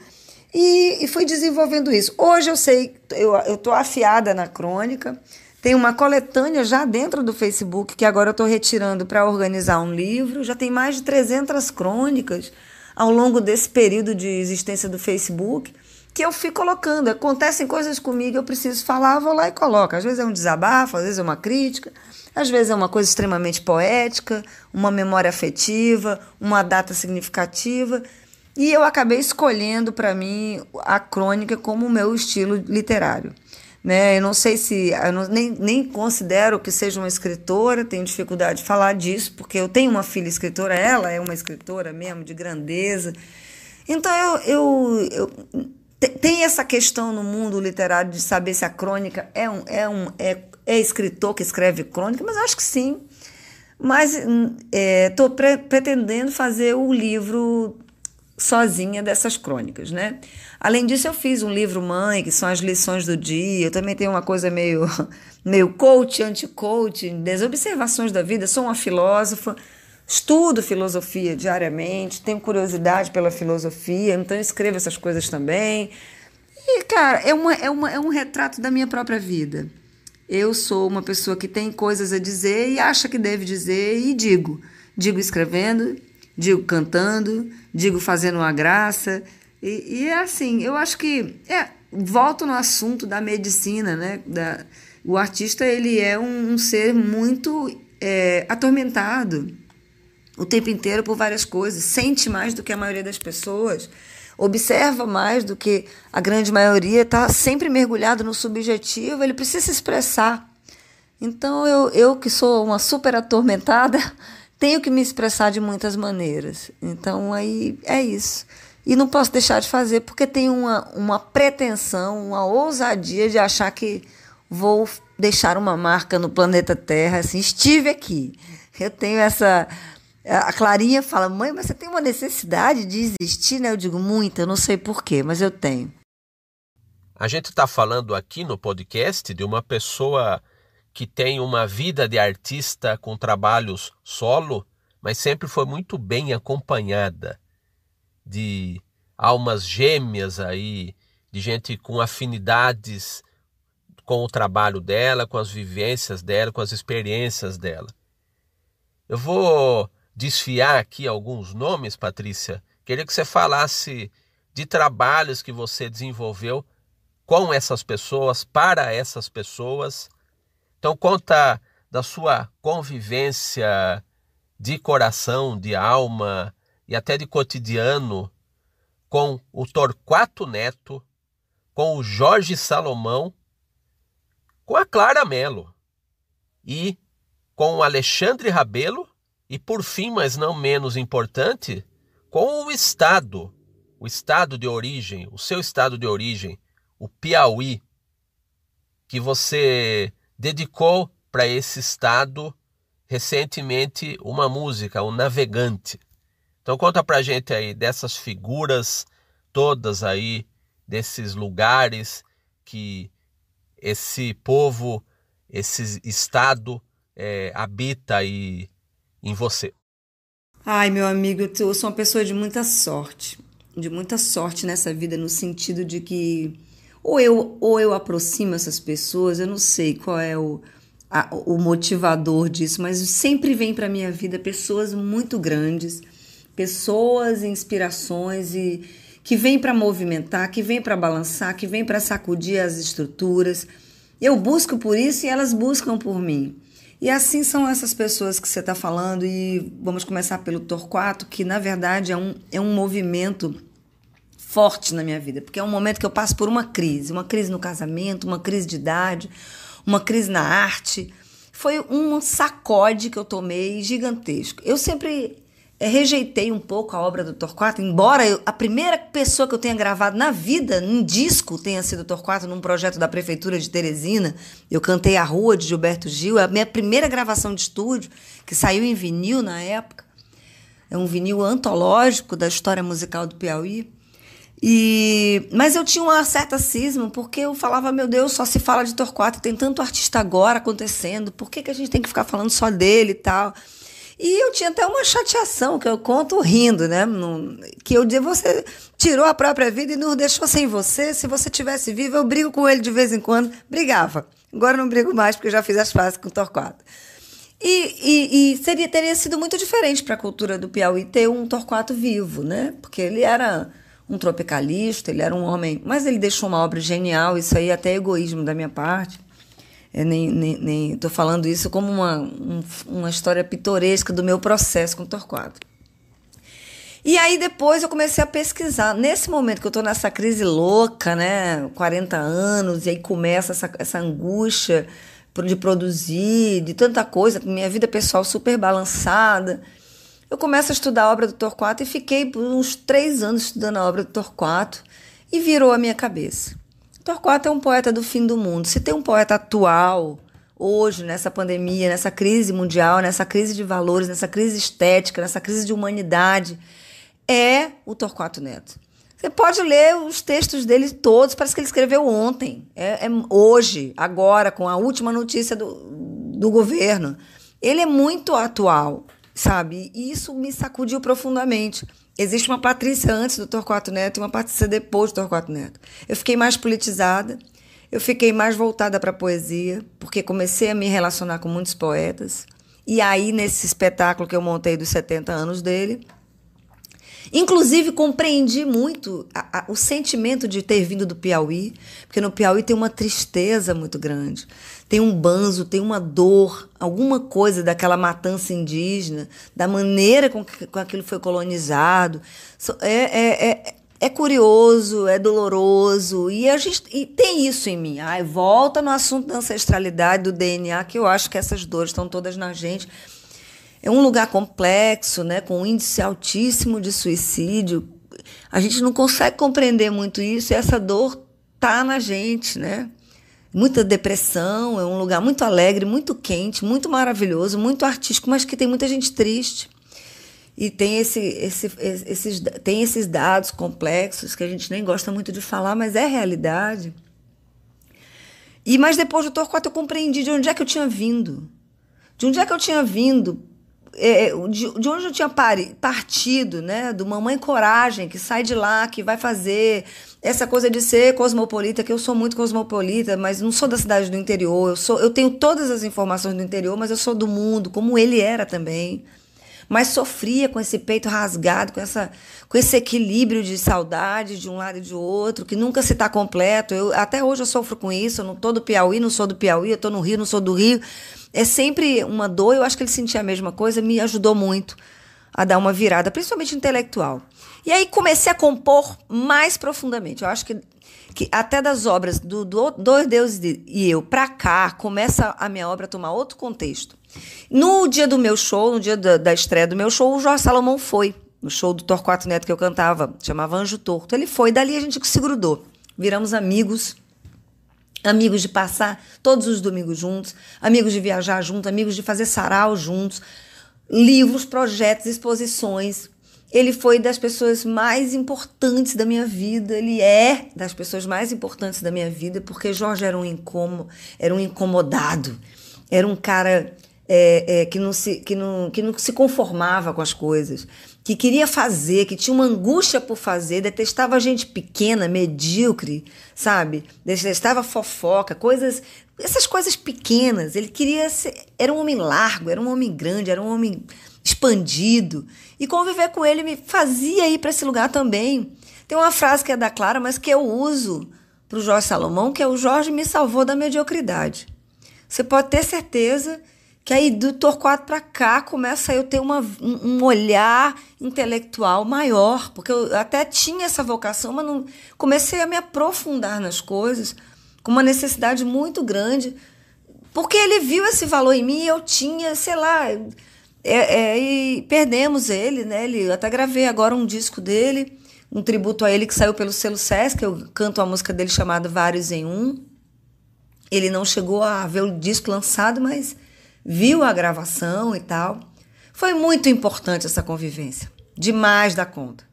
E, e fui desenvolvendo isso. Hoje eu sei, eu estou afiada na crônica, tem uma coletânea já dentro do Facebook que agora eu estou retirando para organizar um livro. Já tem mais de 300 crônicas ao longo desse período de existência do Facebook que eu fui colocando. Acontecem coisas comigo, eu preciso falar, vou lá e coloco. Às vezes é um desabafo, às vezes é uma crítica, às vezes é uma coisa extremamente poética, uma memória afetiva, uma data significativa. E eu acabei escolhendo para mim a crônica como o meu estilo literário. Né? Eu não sei se. Eu não, nem, nem considero que seja uma escritora, tenho dificuldade de falar disso, porque eu tenho uma filha escritora, ela é uma escritora mesmo, de grandeza. Então eu, eu, eu tem essa questão no mundo literário de saber se a crônica é um, é um é, é escritor que escreve crônica, mas acho que sim. Mas estou hum, é, pre pretendendo fazer o livro sozinha dessas crônicas, né? Além disso, eu fiz um livro mãe, que são as lições do dia. Eu também tenho uma coisa meio, meio coach, anti-coach, desobservações da vida. Sou uma filósofa, estudo filosofia diariamente, tenho curiosidade pela filosofia, então escrevo essas coisas também. E, cara, é, uma, é, uma, é um retrato da minha própria vida. Eu sou uma pessoa que tem coisas a dizer e acha que deve dizer e digo. Digo escrevendo, digo cantando, digo fazendo uma graça. E, e é assim, eu acho que. É, volto no assunto da medicina, né? Da, o artista ele é um, um ser muito é, atormentado o tempo inteiro por várias coisas, sente mais do que a maioria das pessoas, observa mais do que a grande maioria, está sempre mergulhado no subjetivo, ele precisa se expressar. Então eu, eu que sou uma super atormentada, tenho que me expressar de muitas maneiras. Então aí é isso. E não posso deixar de fazer porque tenho uma, uma pretensão, uma ousadia de achar que vou deixar uma marca no planeta Terra, assim, estive aqui. Eu tenho essa. A Clarinha fala, mãe, mas você tem uma necessidade de existir, né? Eu digo, muita, eu não sei porquê, mas eu tenho. A gente está falando aqui no podcast de uma pessoa que tem uma vida de artista com trabalhos solo, mas sempre foi muito bem acompanhada de almas gêmeas aí, de gente com afinidades com o trabalho dela, com as vivências dela, com as experiências dela. Eu vou desfiar aqui alguns nomes, Patrícia. Queria que você falasse de trabalhos que você desenvolveu com essas pessoas, para essas pessoas. Então, conta da sua convivência de coração, de alma e até de cotidiano com o Torquato Neto, com o Jorge Salomão, com a Clara Mello e com o Alexandre Rabelo e, por fim, mas não menos importante, com o Estado, o estado de origem, o seu estado de origem, o Piauí, que você dedicou para esse estado recentemente uma música, o Navegante. Então conta pra gente aí dessas figuras todas aí, desses lugares que esse povo, esse estado é, habita aí em você. Ai, meu amigo, eu sou uma pessoa de muita sorte, de muita sorte nessa vida, no sentido de que ou eu, ou eu aproximo essas pessoas, eu não sei qual é o, a, o motivador disso, mas sempre vem para minha vida pessoas muito grandes, pessoas, inspirações e que vêm para movimentar, que vêm para balançar, que vêm para sacudir as estruturas. Eu busco por isso e elas buscam por mim. E assim são essas pessoas que você está falando, e vamos começar pelo Torquato, que na verdade é um, é um movimento forte na minha vida, porque é um momento que eu passo por uma crise, uma crise no casamento, uma crise de idade, uma crise na arte. Foi um sacode que eu tomei gigantesco. Eu sempre rejeitei um pouco a obra do Torquato, embora eu, a primeira pessoa que eu tenha gravado na vida, em disco, tenha sido o Torquato, num projeto da Prefeitura de Teresina. Eu cantei A Rua, de Gilberto Gil, a minha primeira gravação de estúdio, que saiu em vinil na época. É um vinil antológico da história musical do Piauí. E, mas eu tinha uma certa cisma, porque eu falava, meu Deus, só se fala de Torquato, tem tanto artista agora acontecendo, por que, que a gente tem que ficar falando só dele e tal? E eu tinha até uma chateação, que eu conto rindo, né? Que eu dizia, você tirou a própria vida e nos deixou sem você. Se você tivesse vivo, eu brigo com ele de vez em quando. Brigava. Agora não brigo mais, porque eu já fiz as frases com o Torquato. E, e, e, seria, teria sido muito diferente para a cultura do Piauí ter um Torquato vivo, né? Porque ele era um tropicalista, ele era um homem. Mas ele deixou uma obra genial, isso aí é até egoísmo da minha parte. É, nem, nem, nem tô falando isso como uma, um, uma história pitoresca do meu processo com o Torquato. E aí depois eu comecei a pesquisar. Nesse momento que eu estou nessa crise louca, né, 40 anos, e aí começa essa, essa angústia de produzir, de tanta coisa, minha vida pessoal super balançada. Eu começo a estudar a obra do Torquato e fiquei por uns três anos estudando a obra do Torquato e virou a minha cabeça. Torquato é um poeta do fim do mundo. Se tem um poeta atual, hoje, nessa pandemia, nessa crise mundial, nessa crise de valores, nessa crise estética, nessa crise de humanidade, é o Torquato Neto. Você pode ler os textos dele todos, parece que ele escreveu ontem, é, é hoje, agora, com a última notícia do, do governo. Ele é muito atual, sabe? E isso me sacudiu profundamente. Existe uma Patrícia antes do Torquato Neto e uma Patrícia depois do Torquato Neto. Eu fiquei mais politizada, eu fiquei mais voltada para a poesia, porque comecei a me relacionar com muitos poetas. E aí, nesse espetáculo que eu montei dos 70 anos dele, Inclusive, compreendi muito a, a, o sentimento de ter vindo do Piauí, porque no Piauí tem uma tristeza muito grande, tem um banzo, tem uma dor, alguma coisa daquela matança indígena, da maneira com que com aquilo foi colonizado. É, é, é, é curioso, é doloroso, e, a gente, e tem isso em mim. Ai, volta no assunto da ancestralidade, do DNA, que eu acho que essas dores estão todas na gente é um lugar complexo, né, com um índice altíssimo de suicídio. A gente não consegue compreender muito isso e essa dor tá na gente, né? Muita depressão, é um lugar muito alegre, muito quente, muito maravilhoso, muito artístico, mas que tem muita gente triste. E tem, esse, esse, esses, tem esses dados complexos que a gente nem gosta muito de falar, mas é realidade. E mas depois do Torquato eu compreendi de onde é que eu tinha vindo. De onde é que eu tinha vindo é, é, de, de, onde eu tinha pari, partido, né? Do Mamãe Coragem, que sai de lá, que vai fazer essa coisa de ser cosmopolita, que eu sou muito cosmopolita, mas não sou da cidade do interior. Eu sou, eu tenho todas as informações do interior, mas eu sou do mundo, como ele era também. Mas sofria com esse peito rasgado, com, essa, com esse equilíbrio de saudade de um lado e de outro, que nunca se está completo. Eu, até hoje eu sofro com isso. Eu não estou do Piauí, não sou do Piauí, eu estou no Rio, não sou do Rio. É sempre uma dor. Eu acho que ele sentia a mesma coisa, me ajudou muito a dar uma virada, principalmente intelectual. E aí comecei a compor mais profundamente. Eu acho que, que até das obras do, do Dois Deuses e Eu para cá, começa a minha obra a tomar outro contexto. No dia do meu show, no dia da, da estreia do meu show, o Jorge Salomão foi. No show do Torquato Neto que eu cantava, chamava Anjo Torto. Ele foi, dali a gente se grudou. Viramos amigos, amigos de passar todos os domingos juntos, amigos de viajar juntos, amigos de fazer sarau juntos, livros, projetos, exposições. Ele foi das pessoas mais importantes da minha vida, ele é das pessoas mais importantes da minha vida, porque Jorge era um incômodo, era um incomodado, era um cara é, é, que, não se, que, não, que não se conformava com as coisas, que queria fazer, que tinha uma angústia por fazer, detestava gente pequena, medíocre, sabe? Detestava fofoca, coisas, essas coisas pequenas. Ele queria ser, era um homem largo, era um homem grande, era um homem expandido. E conviver com ele me fazia ir para esse lugar também. Tem uma frase que é da Clara, mas que eu uso para o Jorge Salomão, que é o Jorge me salvou da mediocridade. Você pode ter certeza que aí do Torquato para cá começa eu ter uma, um olhar intelectual maior, porque eu até tinha essa vocação, mas não comecei a me aprofundar nas coisas com uma necessidade muito grande, porque ele viu esse valor em mim e eu tinha, sei lá, é, é, e perdemos ele, né? Ele, eu até gravei agora um disco dele, um tributo a ele que saiu pelo selo Sesc, eu canto a música dele chamada Vários em Um. Ele não chegou a ver o disco lançado, mas viu a gravação e tal. Foi muito importante essa convivência, demais da conta.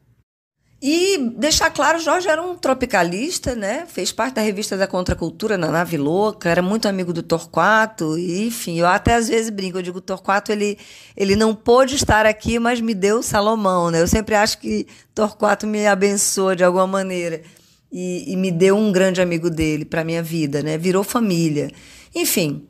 E deixar claro, Jorge era um tropicalista, né? Fez parte da revista da Contracultura na Nave Louca, era muito amigo do Torquato, e, enfim, eu até às vezes brinco, eu digo, Torquato, ele, ele não pôde estar aqui, mas me deu Salomão, né? Eu sempre acho que Torquato me abençoa de alguma maneira e, e me deu um grande amigo dele para minha vida, né? Virou família. Enfim,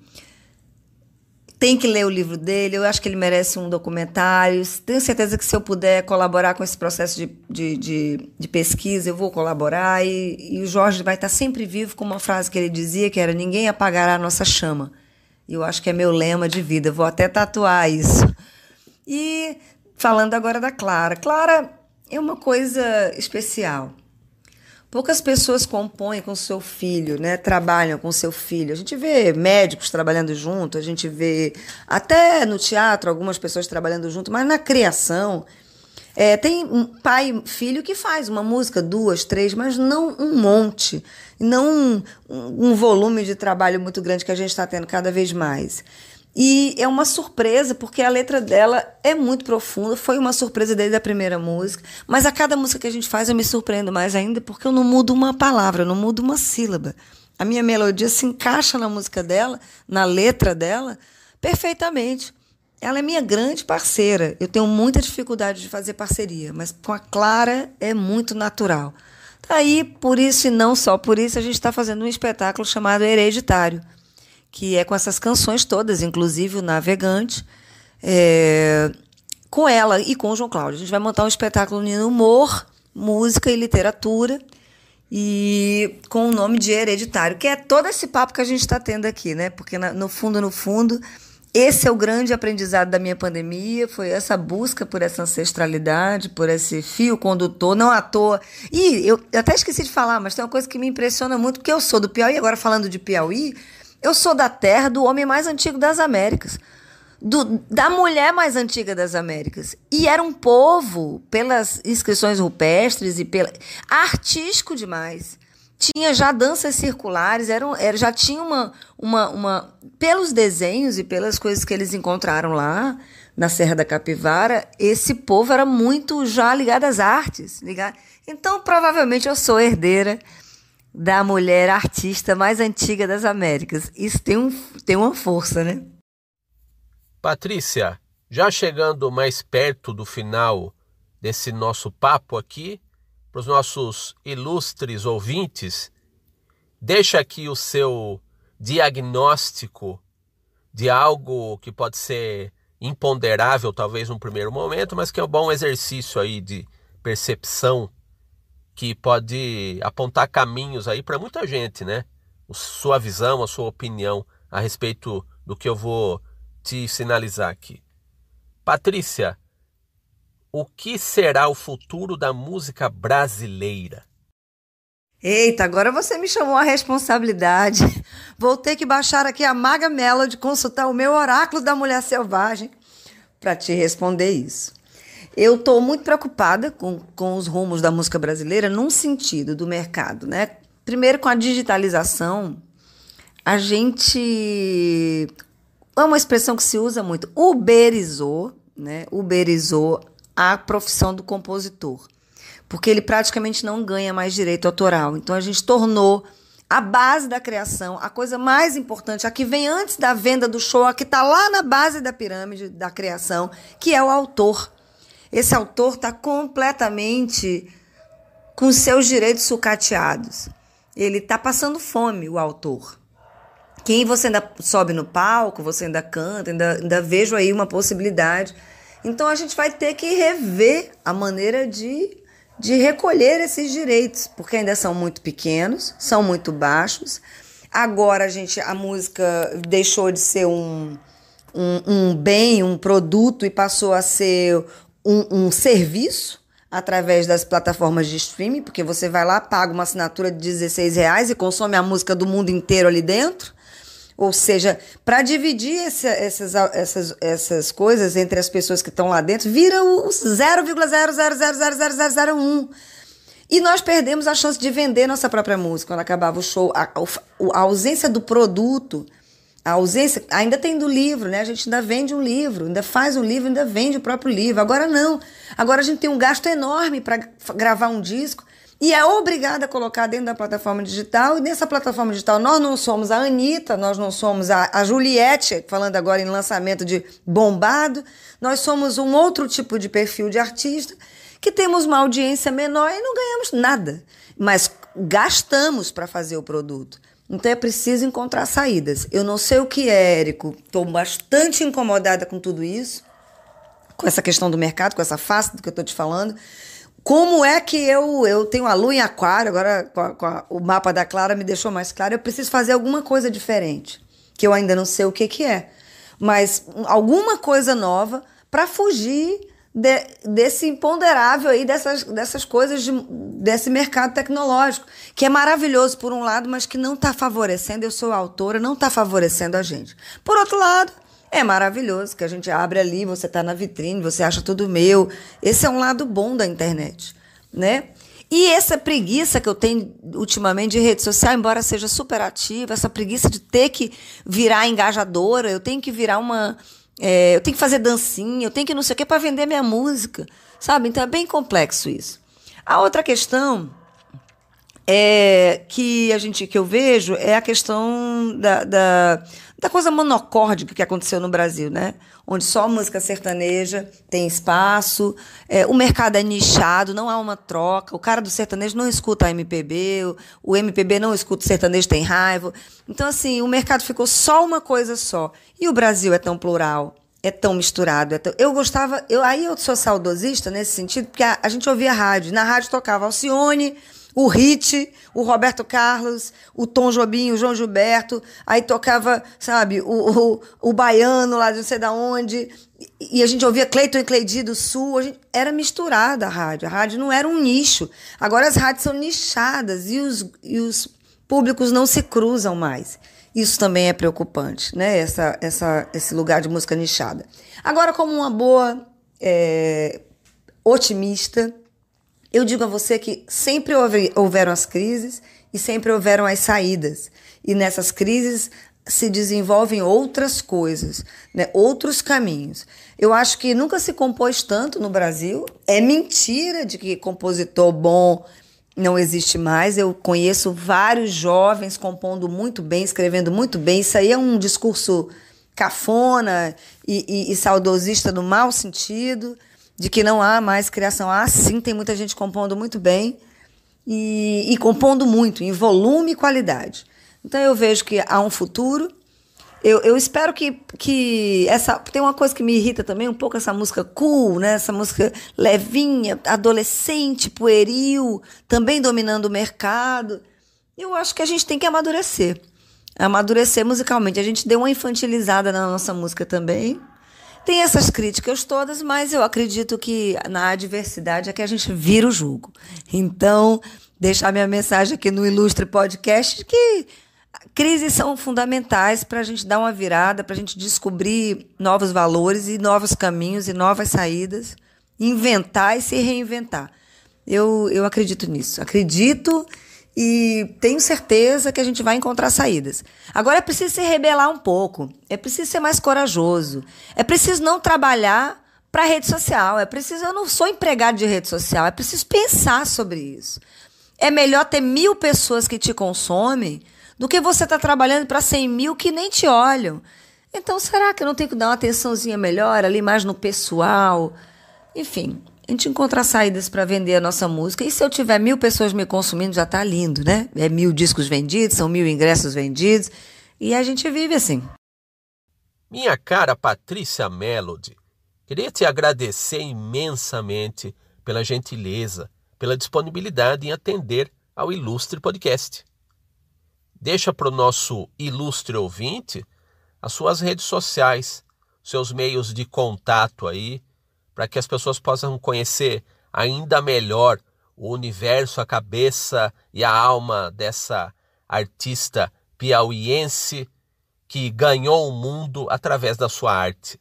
tem que ler o livro dele, eu acho que ele merece um documentário. Tenho certeza que se eu puder colaborar com esse processo de, de, de, de pesquisa, eu vou colaborar. E, e, o Jorge vai estar sempre vivo com uma frase que ele dizia, que era ninguém apagará a nossa chama. E eu acho que é meu lema de vida, vou até tatuar isso. E falando agora da Clara. Clara é uma coisa especial. Poucas pessoas compõem com seu filho, né? Trabalham com seu filho. A gente vê médicos trabalhando junto, a gente vê até no teatro algumas pessoas trabalhando junto, mas na criação é, tem um pai filho que faz uma música, duas, três, mas não um monte, não um, um volume de trabalho muito grande que a gente está tendo cada vez mais. E é uma surpresa, porque a letra dela é muito profunda. Foi uma surpresa desde a primeira música. Mas a cada música que a gente faz, eu me surpreendo mais ainda, porque eu não mudo uma palavra, eu não mudo uma sílaba. A minha melodia se encaixa na música dela, na letra dela, perfeitamente. Ela é minha grande parceira. Eu tenho muita dificuldade de fazer parceria, mas com a Clara é muito natural. Aí, por isso e não só por isso, a gente está fazendo um espetáculo chamado Hereditário que é com essas canções todas, inclusive o Navegante, é, com ela e com o João Cláudio. A gente vai montar um espetáculo unindo humor, música e literatura, e com o nome de Hereditário, que é todo esse papo que a gente está tendo aqui, né? Porque no fundo, no fundo, esse é o grande aprendizado da minha pandemia, foi essa busca por essa ancestralidade, por esse fio condutor, não à toa. E eu, eu até esqueci de falar, mas tem uma coisa que me impressiona muito, porque eu sou do Piauí, agora falando de Piauí, eu sou da terra do homem mais antigo das Américas, do, da mulher mais antiga das Américas. E era um povo, pelas inscrições rupestres e pela. artístico demais. Tinha já danças circulares, era, era, já tinha uma, uma, uma. Pelos desenhos e pelas coisas que eles encontraram lá na Serra da Capivara, esse povo era muito já ligado às artes. Ligado... Então, provavelmente, eu sou herdeira da mulher artista mais antiga das Américas. Isso tem, um, tem uma força, né? Patrícia, já chegando mais perto do final desse nosso papo aqui, para os nossos ilustres ouvintes, deixa aqui o seu diagnóstico de algo que pode ser imponderável, talvez num primeiro momento, mas que é um bom exercício aí de percepção que pode apontar caminhos aí para muita gente, né? Sua visão, a sua opinião a respeito do que eu vou te sinalizar aqui. Patrícia, o que será o futuro da música brasileira? Eita, agora você me chamou a responsabilidade. Vou ter que baixar aqui a Maga Melody, consultar o meu oráculo da mulher selvagem para te responder isso. Eu estou muito preocupada com, com os rumos da música brasileira num sentido do mercado, né? Primeiro, com a digitalização, a gente é uma expressão que se usa muito, uberizou, né? Uberizou a profissão do compositor, porque ele praticamente não ganha mais direito autoral. Então a gente tornou a base da criação, a coisa mais importante, a que vem antes da venda do show, a que está lá na base da pirâmide da criação, que é o autor. Esse autor está completamente com seus direitos sucateados. Ele está passando fome, o autor. Quem você ainda sobe no palco, você ainda canta, ainda, ainda vejo aí uma possibilidade. Então a gente vai ter que rever a maneira de, de recolher esses direitos, porque ainda são muito pequenos, são muito baixos. Agora a gente a música deixou de ser um, um, um bem, um produto e passou a ser um, um serviço através das plataformas de streaming, porque você vai lá, paga uma assinatura de 16 reais e consome a música do mundo inteiro ali dentro. Ou seja, para dividir essa, essas, essas, essas coisas entre as pessoas que estão lá dentro, vira o 0,0000001. E nós perdemos a chance de vender nossa própria música quando acabava o show. A, a, ausência do produto, a ausência. Ainda tem do livro, né? A gente ainda vende um livro, ainda faz um livro, ainda vende o próprio livro. Agora não. Agora a gente tem um gasto enorme para gravar um disco e é obrigada a colocar dentro da plataforma digital. E nessa plataforma digital, nós não somos a Anitta, nós não somos a, a Juliette, falando agora em lançamento de bombado, nós somos um outro tipo de perfil de artista que temos uma audiência menor e não ganhamos nada, mas gastamos para fazer o produto. Então é preciso encontrar saídas. Eu não sei o que é, Érico, estou bastante incomodada com tudo isso, com essa questão do mercado, com essa face do que eu estou te falando. Como é que eu, eu tenho a lua em aquário, agora com a, com a, o mapa da Clara me deixou mais claro, eu preciso fazer alguma coisa diferente, que eu ainda não sei o que, que é, mas alguma coisa nova para fugir de, desse imponderável aí, dessas, dessas coisas, de, desse mercado tecnológico, que é maravilhoso por um lado, mas que não está favorecendo, eu sou autora, não está favorecendo a gente. Por outro lado, é maravilhoso que a gente abre ali, você está na vitrine, você acha tudo meu. Esse é um lado bom da internet, né? E essa preguiça que eu tenho ultimamente de rede social, embora seja super ativa, essa preguiça de ter que virar engajadora, eu tenho que virar uma. É, eu tenho que fazer dancinha, eu tenho que não sei o quê para vender minha música, sabe? Então é bem complexo isso. A outra questão é que a gente que eu vejo é a questão da, da, da coisa monocórdica que aconteceu no Brasil, né? Onde só música sertaneja tem espaço, é, o mercado é nichado, não há uma troca, o cara do sertanejo não escuta a MPB, o, o MPB não escuta o sertanejo, tem raiva. Então, assim, o mercado ficou só uma coisa só. E o Brasil é tão plural é tão misturado. É tão... Eu gostava, eu, aí eu sou saudosista nesse sentido, porque a, a gente ouvia rádio. Na rádio tocava Alcione, o Hit, o Roberto Carlos, o Tom Jobim, o João Gilberto, aí tocava, sabe, o, o, o Baiano lá de não sei da onde, e a gente ouvia Cleiton e Cleidi do Sul, gente, era misturada a rádio, a rádio não era um nicho. Agora as rádios são nichadas e os, e os públicos não se cruzam mais. Isso também é preocupante, né? Essa, essa, esse lugar de música nichada. Agora, como uma boa é, otimista, eu digo a você que sempre houve, houveram as crises e sempre houveram as saídas. E nessas crises se desenvolvem outras coisas, né? outros caminhos. Eu acho que nunca se compôs tanto no Brasil. É mentira de que compositor bom não existe mais. Eu conheço vários jovens compondo muito bem, escrevendo muito bem. Isso aí é um discurso cafona e, e, e saudosista no mau sentido de que não há mais criação. Ah, sim, tem muita gente compondo muito bem e, e compondo muito, em volume e qualidade. Então eu vejo que há um futuro. Eu, eu espero que, que essa. Tem uma coisa que me irrita também, um pouco essa música cool, né? Essa música levinha, adolescente, pueril, também dominando o mercado. Eu acho que a gente tem que amadurecer. Amadurecer musicalmente. A gente deu uma infantilizada na nossa música também. Tem essas críticas todas, mas eu acredito que na adversidade é que a gente vira o jogo. Então, deixar minha mensagem aqui no Ilustre Podcast que crises são fundamentais para a gente dar uma virada, para a gente descobrir novos valores e novos caminhos e novas saídas, inventar e se reinventar. Eu, eu acredito nisso. Acredito e tenho certeza que a gente vai encontrar saídas. Agora é preciso se rebelar um pouco, é preciso ser mais corajoso, é preciso não trabalhar para rede social, é preciso. Eu não sou empregado de rede social, é preciso pensar sobre isso. É melhor ter mil pessoas que te consomem do que você estar tá trabalhando para cem mil que nem te olham. Então, será que eu não tenho que dar uma atençãozinha melhor ali, mais no pessoal? Enfim, a gente encontra saídas para vender a nossa música. E se eu tiver mil pessoas me consumindo, já está lindo, né? É mil discos vendidos, são mil ingressos vendidos. E a gente vive assim. Minha cara Patrícia Melody, queria te agradecer imensamente pela gentileza, pela disponibilidade em atender ao Ilustre Podcast. Deixa para o nosso ilustre ouvinte as suas redes sociais, seus meios de contato aí, para que as pessoas possam conhecer ainda melhor o universo, a cabeça e a alma dessa artista piauiense que ganhou o mundo através da sua arte.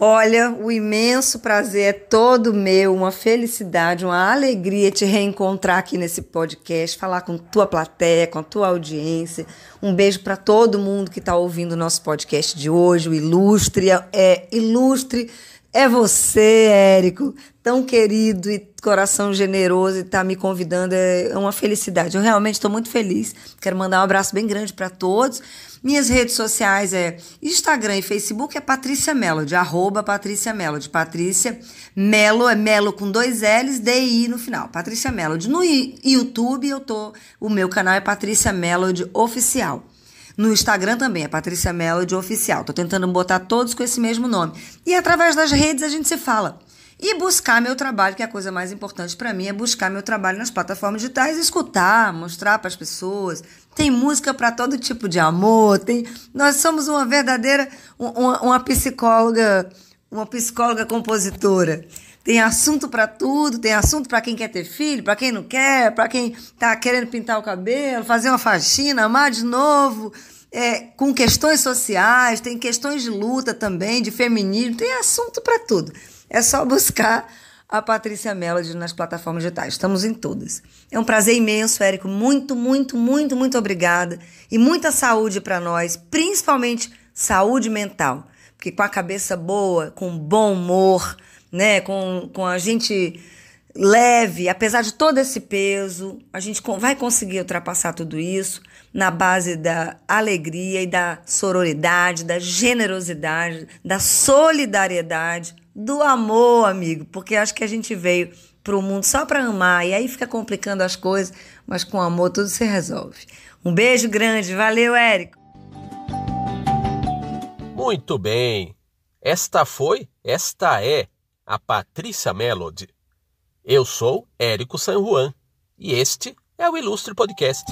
Olha, o imenso prazer é todo meu, uma felicidade, uma alegria te reencontrar aqui nesse podcast, falar com tua plateia, com a tua audiência. Um beijo para todo mundo que está ouvindo o nosso podcast de hoje, o Ilustre, é Ilustre é você, Érico, tão querido e coração generoso e tá me convidando. É uma felicidade. Eu realmente estou muito feliz. Quero mandar um abraço bem grande para todos. Minhas redes sociais é Instagram e Facebook é Patrícia Melody, arroba Patrícia Melody. Patrícia Melo é Melo com dois L's, D-I no final. Patrícia Melody. No YouTube eu tô, o meu canal é Patrícia Melody Oficial. No Instagram também é Patrícia Melody Oficial. Tô tentando botar todos com esse mesmo nome. E através das redes a gente se fala. E buscar meu trabalho, que é a coisa mais importante para mim, é buscar meu trabalho nas plataformas digitais, escutar, mostrar para as pessoas. Tem música para todo tipo de amor, tem. Nós somos uma verdadeira uma, uma psicóloga, uma psicóloga compositora. Tem assunto para tudo, tem assunto para quem quer ter filho, para quem não quer, para quem está querendo pintar o cabelo, fazer uma faxina, amar de novo, é, com questões sociais, tem questões de luta também, de feminismo, tem assunto para tudo. É só buscar a Patrícia Melody nas plataformas digitais. Estamos em todas. É um prazer imenso, Érico. Muito, muito, muito, muito obrigada. E muita saúde para nós, principalmente saúde mental. Porque com a cabeça boa, com bom humor, né? Com, com a gente leve, apesar de todo esse peso, a gente vai conseguir ultrapassar tudo isso na base da alegria e da sororidade, da generosidade, da solidariedade, do amor, amigo, porque acho que a gente veio para o mundo só para amar e aí fica complicando as coisas, mas com amor tudo se resolve. Um beijo grande, valeu, Érico. Muito bem. Esta foi, esta é a Patrícia Melody. Eu sou Érico San Juan e este é o Ilustre Podcast.